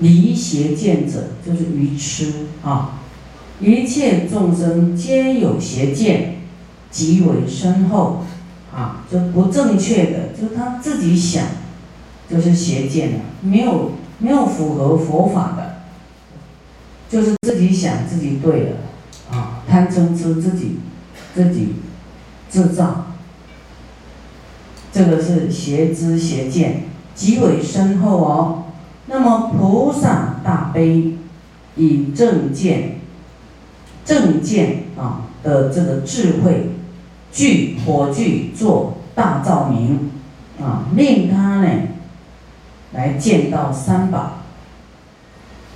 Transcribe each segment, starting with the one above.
离邪见者，就是愚痴啊！一切众生皆有邪见，极为深厚啊！就不正确的，就是他自己想，就是邪见了，没有没有符合佛法的，就是自己想自己对了啊！贪嗔痴自己自己制造，这个是邪知邪见，极为深厚哦。那么菩萨大悲，以正见、正见啊的这个智慧，具火炬做大照明啊，令他呢来见到三宝。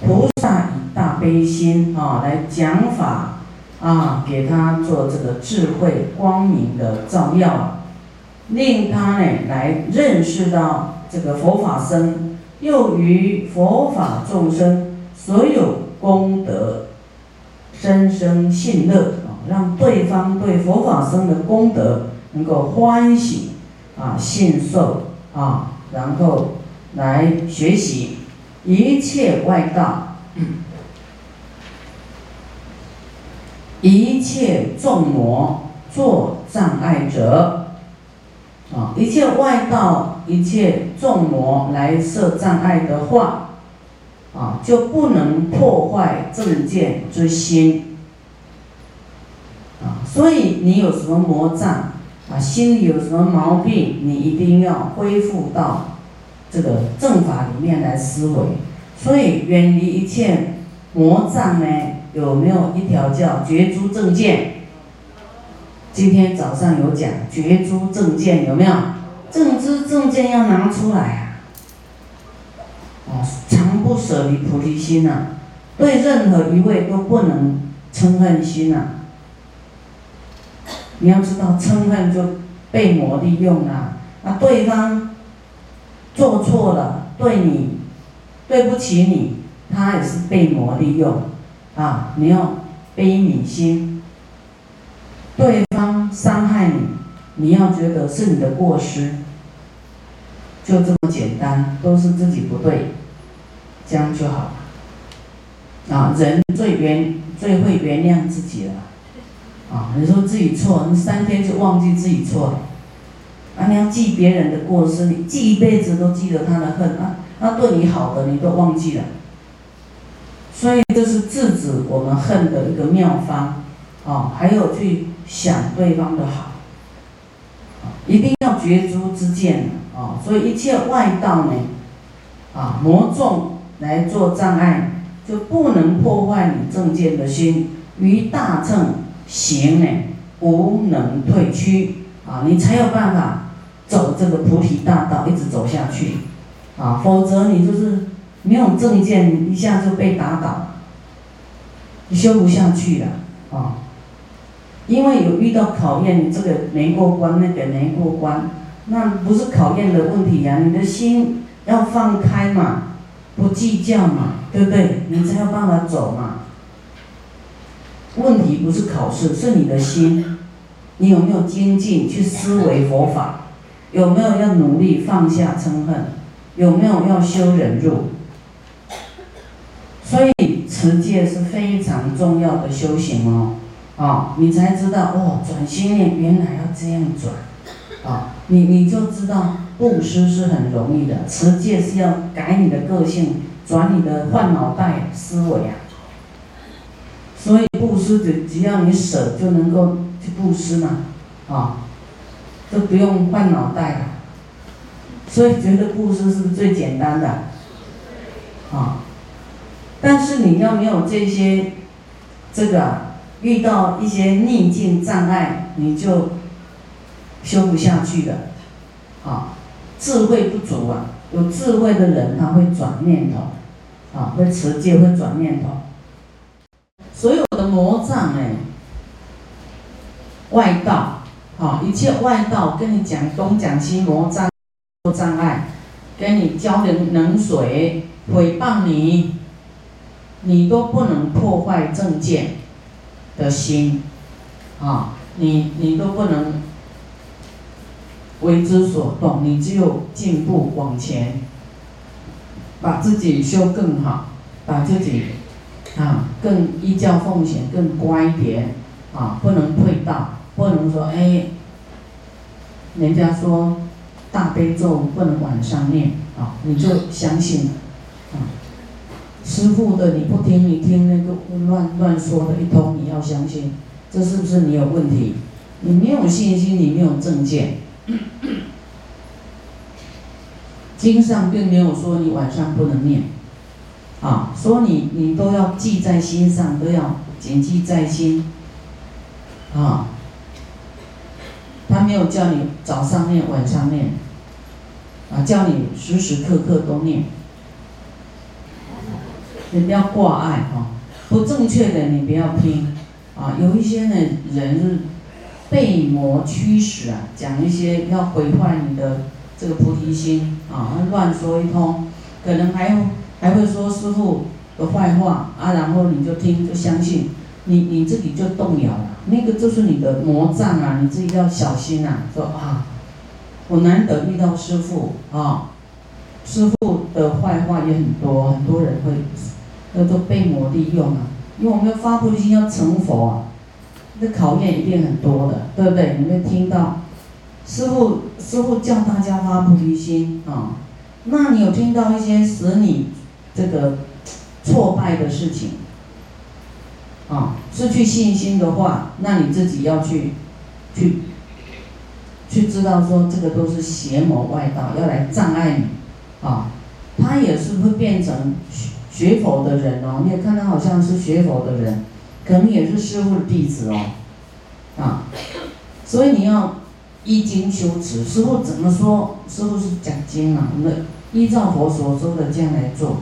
菩萨以大悲心啊来讲法啊，给他做这个智慧光明的照耀，令他呢来认识到这个佛法僧。又于佛法众生所有功德，深深信乐啊，让对方对佛法僧的功德能够欢喜啊，信受啊，然后来学习一切外道，一切众魔作障碍者。啊，一切外道、一切众魔来设障碍的话，啊，就不能破坏正见之心。啊，所以你有什么魔障，啊，心里有什么毛病，你一定要恢复到这个正法里面来思维。所以远离一切魔障呢，有没有一条叫绝诸正见？今天早上有讲绝诸正见有没有？正知正见要拿出来啊！哦，常不舍离菩提心呐，对任何一位都不能嗔恨心呐。你要知道，嗔恨就被魔利用了。那对方做错了，对你对不起你，他也是被魔利用啊！你要悲悯心。对方伤害你，你要觉得是你的过失，就这么简单，都是自己不对，这样就好了。啊，人最原最会原谅自己了。啊，你说自己错，你三天就忘记自己错了。啊，你要记别人的过失，你记一辈子都记得他的恨啊，他对你好的你都忘记了。所以这是制止我们恨的一个妙方。啊，还有去。想对方的好，一定要绝诸之见啊！所以一切外道呢，啊，魔众来做障碍，就不能破坏你正见的心。于大乘行呢，无能退屈啊！你才有办法走这个菩提大道，一直走下去啊！否则你就是没有正见，一下就被打倒，你修不下去了啊！因为有遇到考验，这个没过关，那个没过关，那不是考验的问题呀。你的心要放开嘛，不计较嘛，对不对？你才有办法走嘛。问题不是考试，是你的心，你有没有精进去思维佛法？有没有要努力放下嗔恨？有没有要修忍辱？所以持戒是非常重要的修行哦。啊，你才知道哦，转心念原来要这样转，啊，你你就知道布施是很容易的，持戒是要改你的个性，转你的换脑袋思维啊。所以布施只只要你舍就能够去布施嘛，啊，都不用换脑袋了。所以觉得布施是最简单的，啊，但是你要没有这些，这个。遇到一些逆境障碍，你就修不下去的，啊，智慧不足啊。有智慧的人他会转念头，啊，会持戒会转念头。所有的魔障哎，外道，啊，一切外道跟你讲东讲西魔障，障碍，跟你浇点冷水，诽谤你，你都不能破坏正见。的心，啊，你你都不能为之所动，你只有进步往前，把自己修更好，把自己啊更依教奉行，更乖一点啊，不能退道，不能说哎，人家说大悲咒不能晚上念啊，你就相信啊，师傅的你不听，你听那个乱乱说的一通，你要相信，这是不是你有问题？你没有信心，你没有正见。经上并没有说你晚上不能念，啊，说你你都要记在心上，都要谨记在心，啊，他没有叫你早上念晚上念，啊，叫你时时刻刻都念，你不要挂碍哈，不正确的你不要听，啊，有一些呢人被魔驱使啊，讲一些要毁坏你的。这个菩提心啊，乱说一通，可能还还会说师傅的坏话啊，然后你就听就相信，你你自己就动摇了，那个就是你的魔障啊，你自己要小心呐。说啊，我难得遇到师傅啊，师傅的坏话也很多，很多人会，那都被魔利用啊，因为我们要发菩提心要成佛啊，那考验一定很多的，对不对？你会听到。师傅，师傅叫大家发菩提心啊，那你有听到一些使你这个挫败的事情啊，失去信心的话，那你自己要去去去知道说这个都是邪魔外道要来障碍你啊，他也是会变成学佛的人哦，你也看他好像是学佛的人，可能也是师傅的弟子哦，啊，所以你要。依经修持，师傅怎么说？师傅是讲经啊，那依照佛所说的这样来做，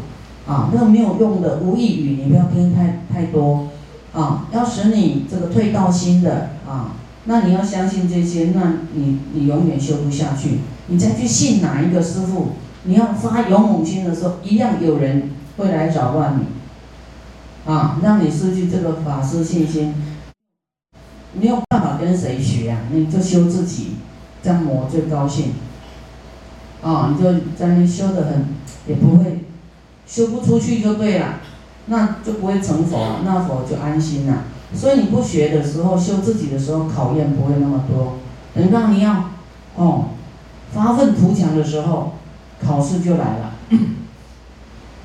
啊，那没有用的无益语，你不要听太太多，啊，要使你这个退道心的啊，那你要相信这些，那你你永远修不下去，你再去信哪一个师傅，你要发勇猛心的时候，一样有人会来扰乱你，啊，让你失去这个法师信心。没有办法跟谁学呀？你就修自己，这样魔最高兴。啊，你就在那修得很，也不会修不出去就对了，那就不会成佛，那佛就安心了。所以你不学的时候，修自己的时候，考验不会那么多。等到你要哦发愤图强的时候，考试就来了。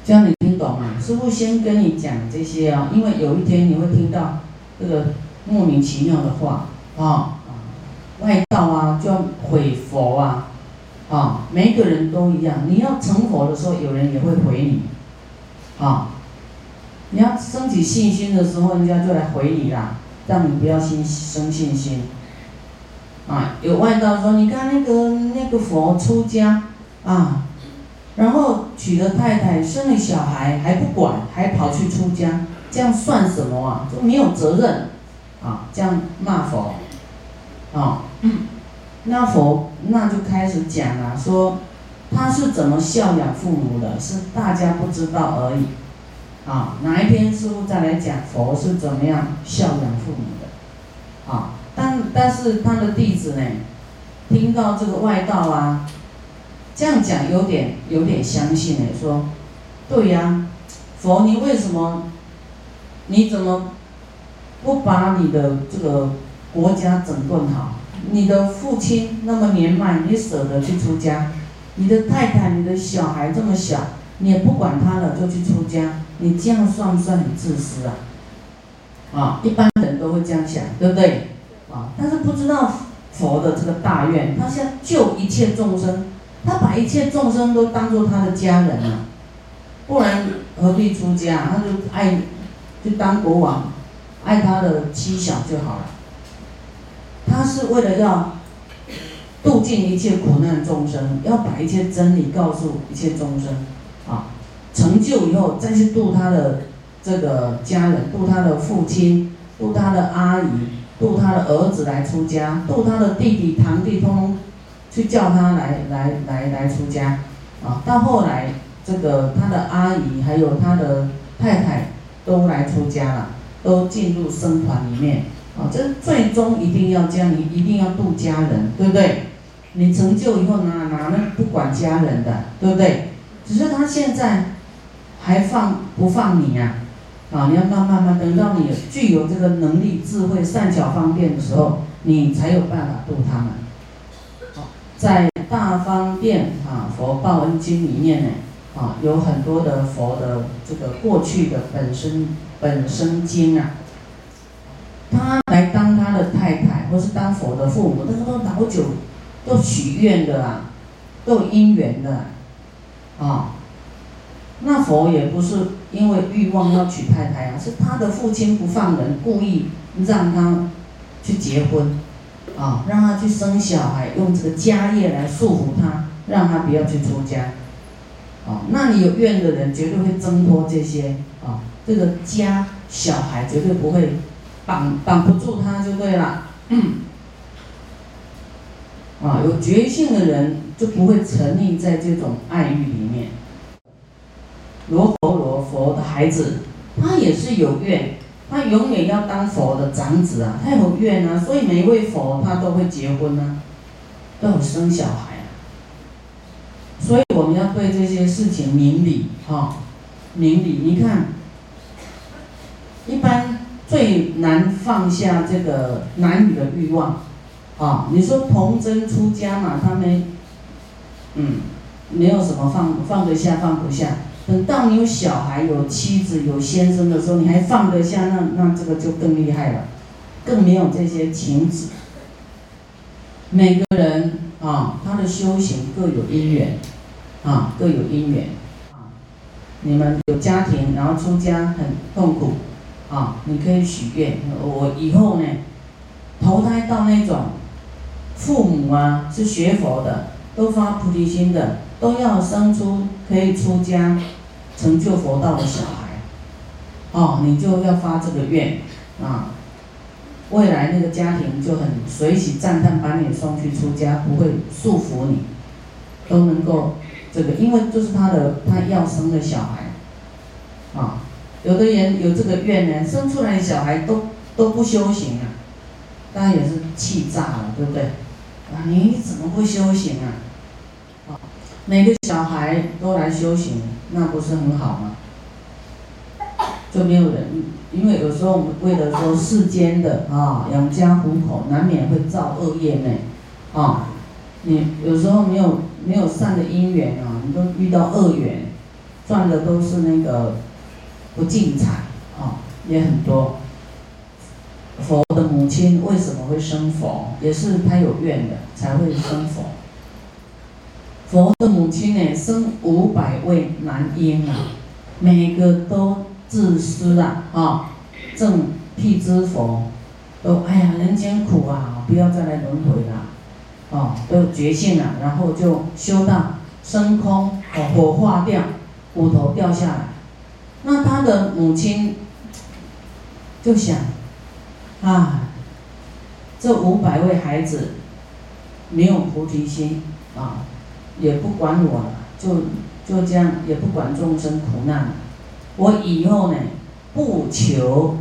这样你听懂吗？师傅先跟你讲这些啊，因为有一天你会听到这个。莫名其妙的话啊，外道啊，就要毁佛啊，啊，每个人都一样。你要成佛的时候，有人也会毁你，啊，你要升起信心的时候，人家就来毁你啦，让你不要心生信心。啊，有外道说，你看那个那个佛出家啊，然后娶了太太，生了小孩还不管，还跑去出家，这样算什么啊？就没有责任。啊，这样骂佛，啊，那佛那就开始讲了，说他是怎么孝养父母的，是大家不知道而已。啊，哪一天师傅再来讲佛是怎么样孝养父母的？啊，但但是他的弟子呢，听到这个外道啊，这样讲有点有点相信呢，说，对呀，佛你为什么，你怎么？不把你的这个国家整顿好，你的父亲那么年迈，你舍得去出家？你的太太、你的小孩这么小，你也不管他了就去出家，你这样算不算很自私啊？啊，一般人都会这样想，对不对？啊，但是不知道佛的这个大愿，他想救一切众生，他把一切众生都当做他的家人了，不然何必出家？他就爱就当国王。爱他的妻小就好了。他是为了要度尽一切苦难众生，要把一切真理告诉一切众生，啊，成就以后再去度他的这个家人，度他的父亲，度他的阿姨，度他的儿子来出家，度他的弟弟堂弟，通通去叫他来来来来出家，啊，到后来这个他的阿姨还有他的太太都来出家了。都进入僧团里面，啊，这最终一定要将你一定要度家人，对不对？你成就以后哪哪能不管家人的，对不对？只是他现在还放不放你呀？啊，你要慢慢慢，等到你具有这个能力、智慧、善巧方便的时候，你才有办法度他们。在大方便啊佛报恩经里面呢，啊有很多的佛的这个过去的本身本身经啊，他来当他的太太，或是当佛的父母，那个都老久，都许愿的啊，都有因缘的，啊，那佛也不是因为欲望要娶太太啊，是他的父亲不放人，故意让他去结婚。啊，让他去生小孩，用这个家业来束缚他，让他不要去出家。啊，那你有怨的人绝对会挣脱这些啊，这个家小孩绝对不会绑绑不住他就对了。啊，有觉性的人就不会沉溺在这种爱欲里面。罗佛罗佛的孩子，他也是有怨。他永远要当佛的长子啊，他有愿啊，所以每一位佛他都会结婚啊，都有生小孩啊。所以我们要对这些事情明理哈，明理。你看，一般最难放下这个男女的欲望啊。你说童真出家嘛，他们嗯，没有什么放放得下放不下。等到你有小孩、有妻子、有先生的时候，你还放得下，那那这个就更厉害了，更没有这些情执。每个人啊，他的修行各有因缘，啊，各有因缘。啊，你们有家庭，然后出家很痛苦，啊，你可以许愿，我以后呢，投胎到那种父母啊是学佛的，都发菩提心的，都要生出可以出家。成就佛道的小孩，哦，你就要发这个愿啊，未来那个家庭就很随喜赞叹，把你送去出家，不会束缚你，都能够这个，因为就是他的他要生的小孩，啊，有的人有这个愿呢，生出来的小孩都都不修行啊，当然也是气炸了，对不对？啊，你怎么不修行啊？每个小孩都来修行。那不是很好吗？就没有人，因为有时候我们为了说世间的啊养家糊口，难免会造恶业呢，啊，你有时候没有没有善的因缘啊，你都遇到恶缘，赚的都是那个不净财啊，也很多。佛的母亲为什么会生佛？也是他有愿的才会生佛。佛的母亲呢，生五百位男婴啊，每个都自私啊，啊，正辟支佛，都哎呀，人间苦啊，不要再来轮回了，哦，都觉性了，然后就修到升空，哦，火化掉，骨头掉下来，那他的母亲就想，啊，这五百位孩子没有菩提心啊。也不管我了，就就这样，也不管众生苦难。我以后呢，不求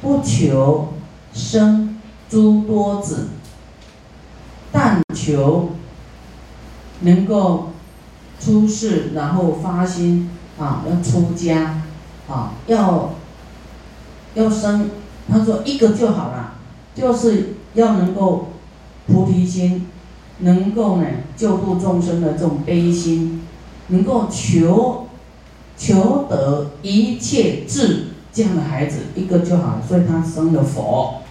不求生诸多子，但求能够出世，然后发心啊，要出家啊，要要生。他说一个就好了，就是要能够菩提心。能够呢救度众生的这种悲心，能够求求得一切智这样的孩子一个就好了，所以他生了佛。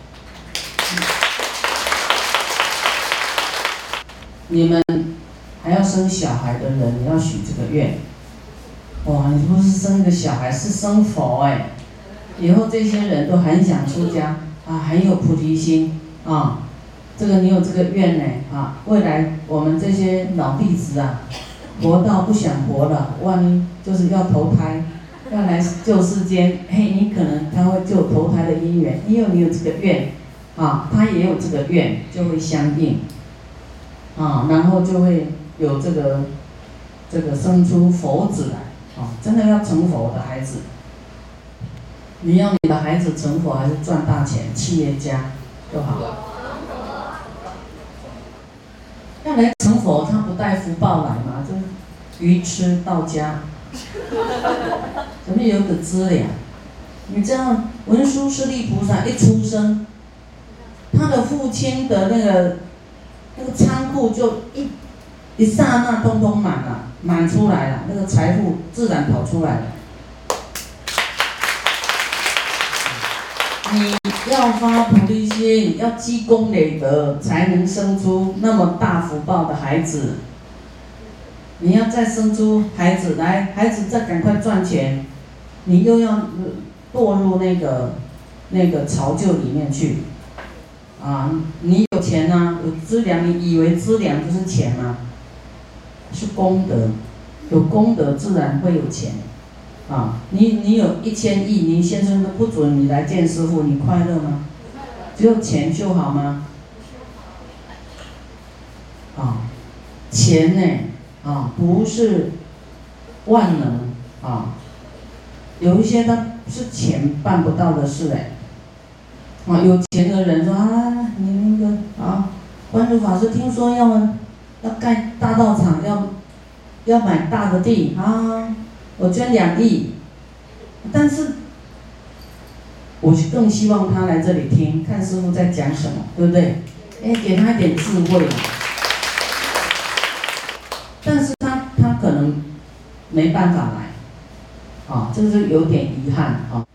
你们还要生小孩的人，你要许这个愿。哇，你不是生一个小孩，是生佛哎！以后这些人都很想出家啊，很有菩提心啊。这个你有这个愿呢啊，未来我们这些老弟子啊，活到不想活了，万一就是要投胎，要来救世间，嘿，你可能他会救投胎的因缘，因为你有这个愿，啊，他也有这个愿，就会相应，啊，然后就会有这个这个生出佛子来，啊，真的要成佛的孩子，你要你的孩子成佛还是赚大钱，企业家就好。要来成佛，他不带福报来嘛？就鱼吃到家，怎么有个资粮？你知道文殊师利菩萨一出生，他的父亲的那个那个仓库就一一刹那通通满了，满出来了，那个财富自然跑出来了。你要发菩提心，要积功累德，才能生出那么大福报的孩子。你要再生出孩子来，孩子再赶快赚钱，你又要堕入那个那个巢臼里面去。啊，你有钱呐，有资粮，你以为资粮就是钱吗？是功德，有功德自然会有钱。啊，你你有一千亿，你先生都不准你来见师傅，你快乐吗？只有钱就好吗？啊，钱呢？啊，不是万能啊，有一些他是钱办不到的事哎。啊，有钱的人说啊，你那个啊，观主法师听说要要盖大道场，要要买大的地啊。我捐两亿，但是，我更希望他来这里听，看师傅在讲什么，对不对？哎，给他一点智慧。但是他他可能没办法来，啊，这是有点遗憾啊。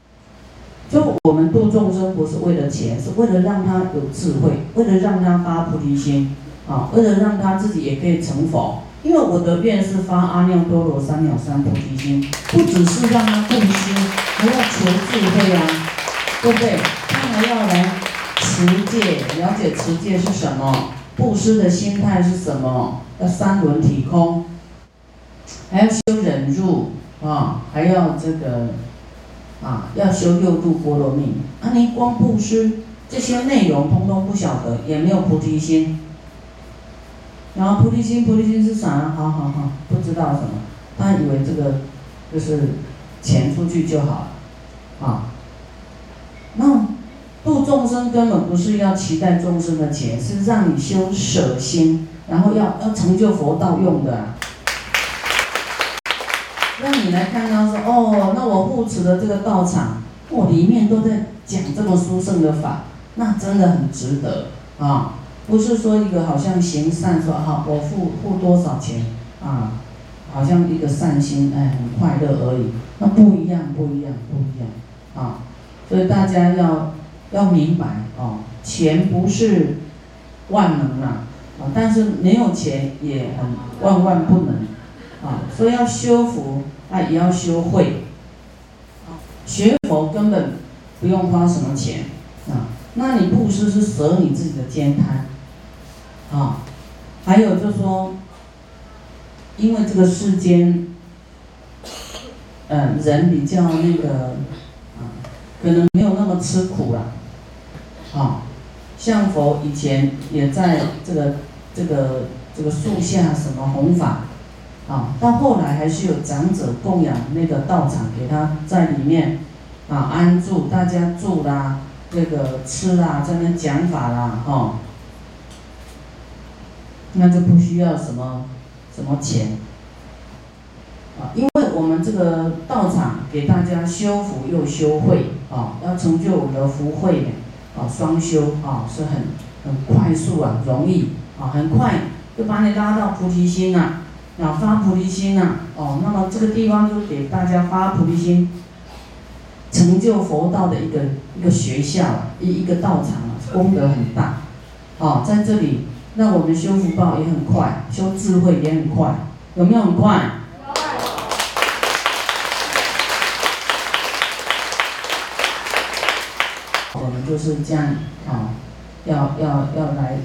就我们度众生不是为了钱，是为了让他有智慧，为了让他发菩提心，啊，为了让他自己也可以成佛。因为我的愿是发阿耨多罗三藐三菩提心，不只是让他布施，还要求智慧啊，对不对？他还要来持戒，了解持戒是什么，布施的心态是什么，要三轮体空，还要修忍辱啊，还要这个啊，要修六度波罗蜜。啊，你光布施这些内容通通不晓得，也没有菩提心。然后菩提心，菩提心是啥？好好好，不知道什么，他以为这个就是钱出去就好了，啊，那度众生根本不是要期待众生的钱，是让你修舍心，然后要要成就佛道用的，让你来看到说，哦，那我护持的这个道场，我里面都在讲这么殊胜的法，那真的很值得啊。不是说一个好像行善说好我付付多少钱啊，好像一个善心哎很快乐而已，那不一样不一样不一样啊，所以大家要要明白哦，钱不是万能啊，啊但是没有钱也很万万不能啊，所以要修福那也要修慧，学佛根本不用花什么钱啊，那你布施是舍你自己的健康。啊，还有就是说，因为这个世间，嗯，人比较那个，啊，可能没有那么吃苦了，啊，像佛以前也在这个这个这个树下什么弘法，啊，到后来还是有长者供养那个道场，给他在里面，啊，安住，大家住啦，这个吃啦，在那讲法啦，哈。那就不需要什么什么钱啊，因为我们这个道场给大家修福又修慧啊，要成就我们的福慧啊，双修啊是很很快速啊，容易啊，很快就把你拉到菩提心呐，啊发菩提心呐，哦，那么这个地方就给大家发菩提心，成就佛道的一个一个学校，一一个道场啊，功德很大，啊，在这里。那我们修福报也很快，修智慧也很快，有没有很快？我们就是这样啊，要要要来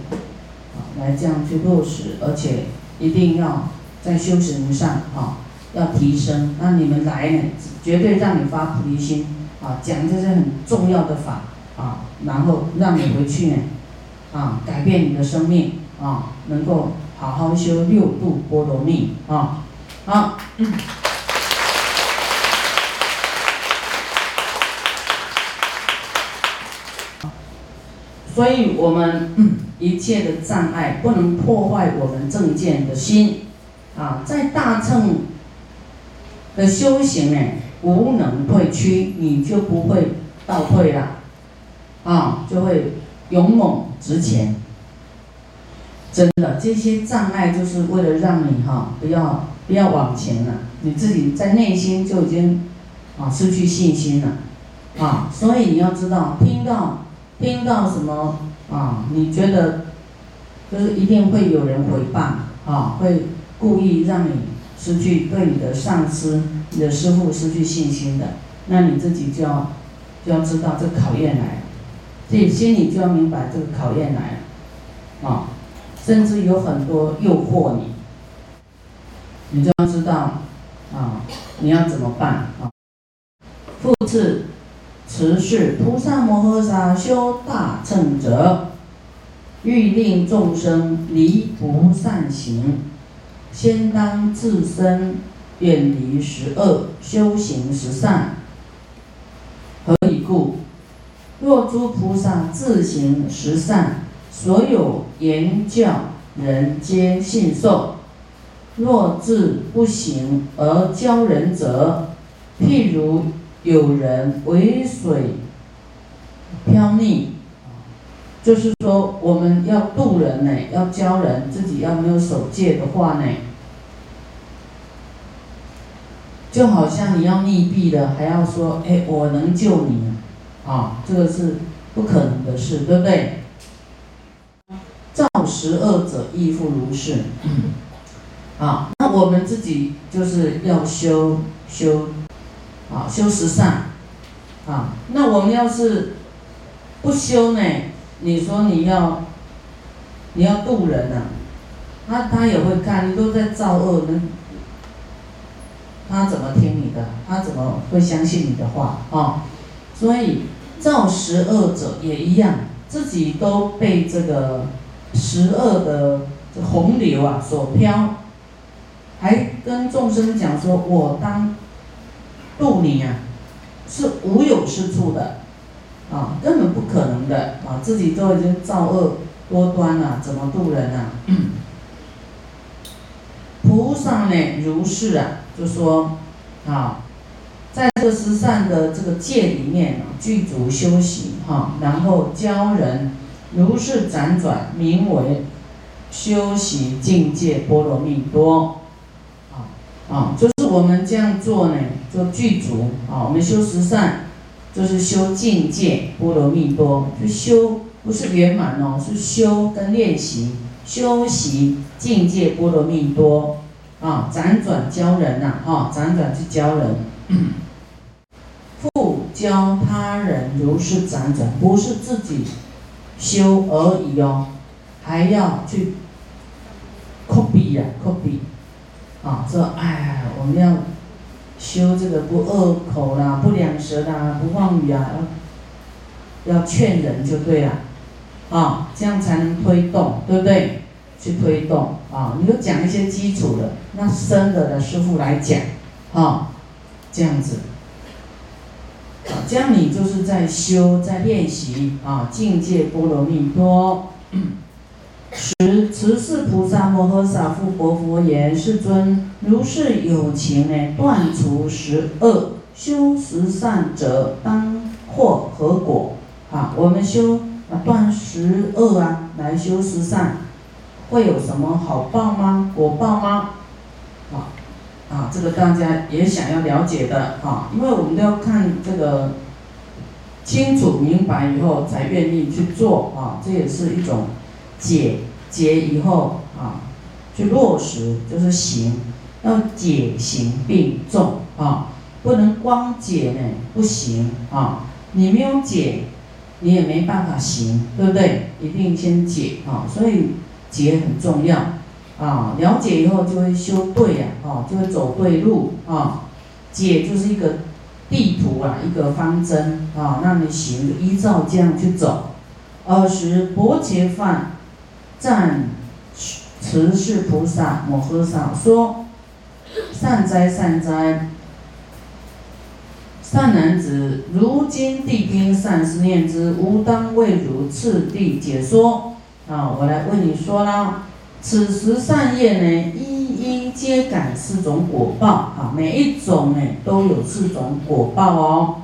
啊，来这样去落实，而且一定要在修行上啊要提升。那你们来呢，绝对让你发菩提心啊，讲这些很重要的法啊，然后让你回去呢。啊，改变你的生命啊，能够好好修六度波罗蜜啊，好。所以，我们 一切的障碍不能破坏我们正见的心啊，在大乘的修行呢，无能退屈，你就不会倒退了，啊，就会勇猛值钱。真的，这些障碍就是为了让你哈，不要不要往前了，你自己在内心就已经啊失去信心了，啊，所以你要知道，听到听到什么啊，你觉得就是一定会有人回谤啊，会故意让你失去对你的上司、你的师傅失去信心的，那你自己就要就要知道这考验来了，这心里就要明白这个考验来了，啊。甚至有很多诱惑你，你就要知道啊，你要怎么办啊？复次，持是菩萨摩诃萨修大乘者，欲令众生离不善行，先当自身远离十恶，修行十善。何以故？若诸菩萨自行十善。所有言教人皆信受，若自不行而教人者，譬如有人为水漂溺，就是说我们要渡人呢，要教人，自己要没有守戒的话呢，就好像你要溺毙了，还要说哎我能救你，啊，这个是不可能的事，对不对？造十恶者亦复如是。啊，那我们自己就是要修修，啊，修十善，啊，那我们要是不修呢？你说你要，你要渡人啊，他他也会看，你都在造恶呢，他怎么听你的？他怎么会相信你的话？啊，所以造十恶者也一样，自己都被这个。十恶的洪流啊，所漂，还跟众生讲说：“我当渡你啊，是无有是处的，啊，根本不可能的啊！自己都已经造恶多端了，怎么渡人啊？” 菩萨呢，如是啊，就说啊，在这十善的这个界里面啊，具足修行哈，然后教人。如是辗转，名为修习境界波罗蜜多。啊啊，就是我们这样做呢，就具足啊。我们修十善，就是修境界波罗蜜多，就修不是圆满哦，是修跟练习，修习境界波罗蜜多啊。辗转教人呐，哈，辗转去教人，复教他人如是辗转，不是自己。修而已哦，还要去 copy 呀，copy，啊，说哎，我们要修这个不恶口啦，不两舌啦，不妄语啊，要劝人就对了，啊，这样才能推动，对不对？去推动啊，你就讲一些基础的，那深的的师傅来讲，啊，这样子。这样你就是在修，在练习啊，境界波罗蜜多。十持世菩萨摩诃萨复佛佛言：世尊，如是有情呢，断除十恶，修十善者，当获何果？啊，我们修啊断十恶啊，来修十善，会有什么好报吗？果报吗？啊？这个大家也想要了解的啊，因为我们都要看这个清楚明白以后才愿意去做啊，这也是一种解解以后啊，去落实就是行，要解行并重啊，不能光解呢不行啊，你没有解，你也没办法行，对不对？一定先解啊，所以解很重要。啊，了解以后就会修对呀，哦，就会走对路啊。解就是一个地图啊，一个方针啊，让你行，依照这样去走。尔时薄伽梵赞持世菩萨摩诃萨说：“善哉善哉，善男子，如今谛听善思念之，吾当为汝次第解说。”啊，我来为你说啦。此时善业呢，一一皆感四种果报啊，每一种呢都有四种果报哦。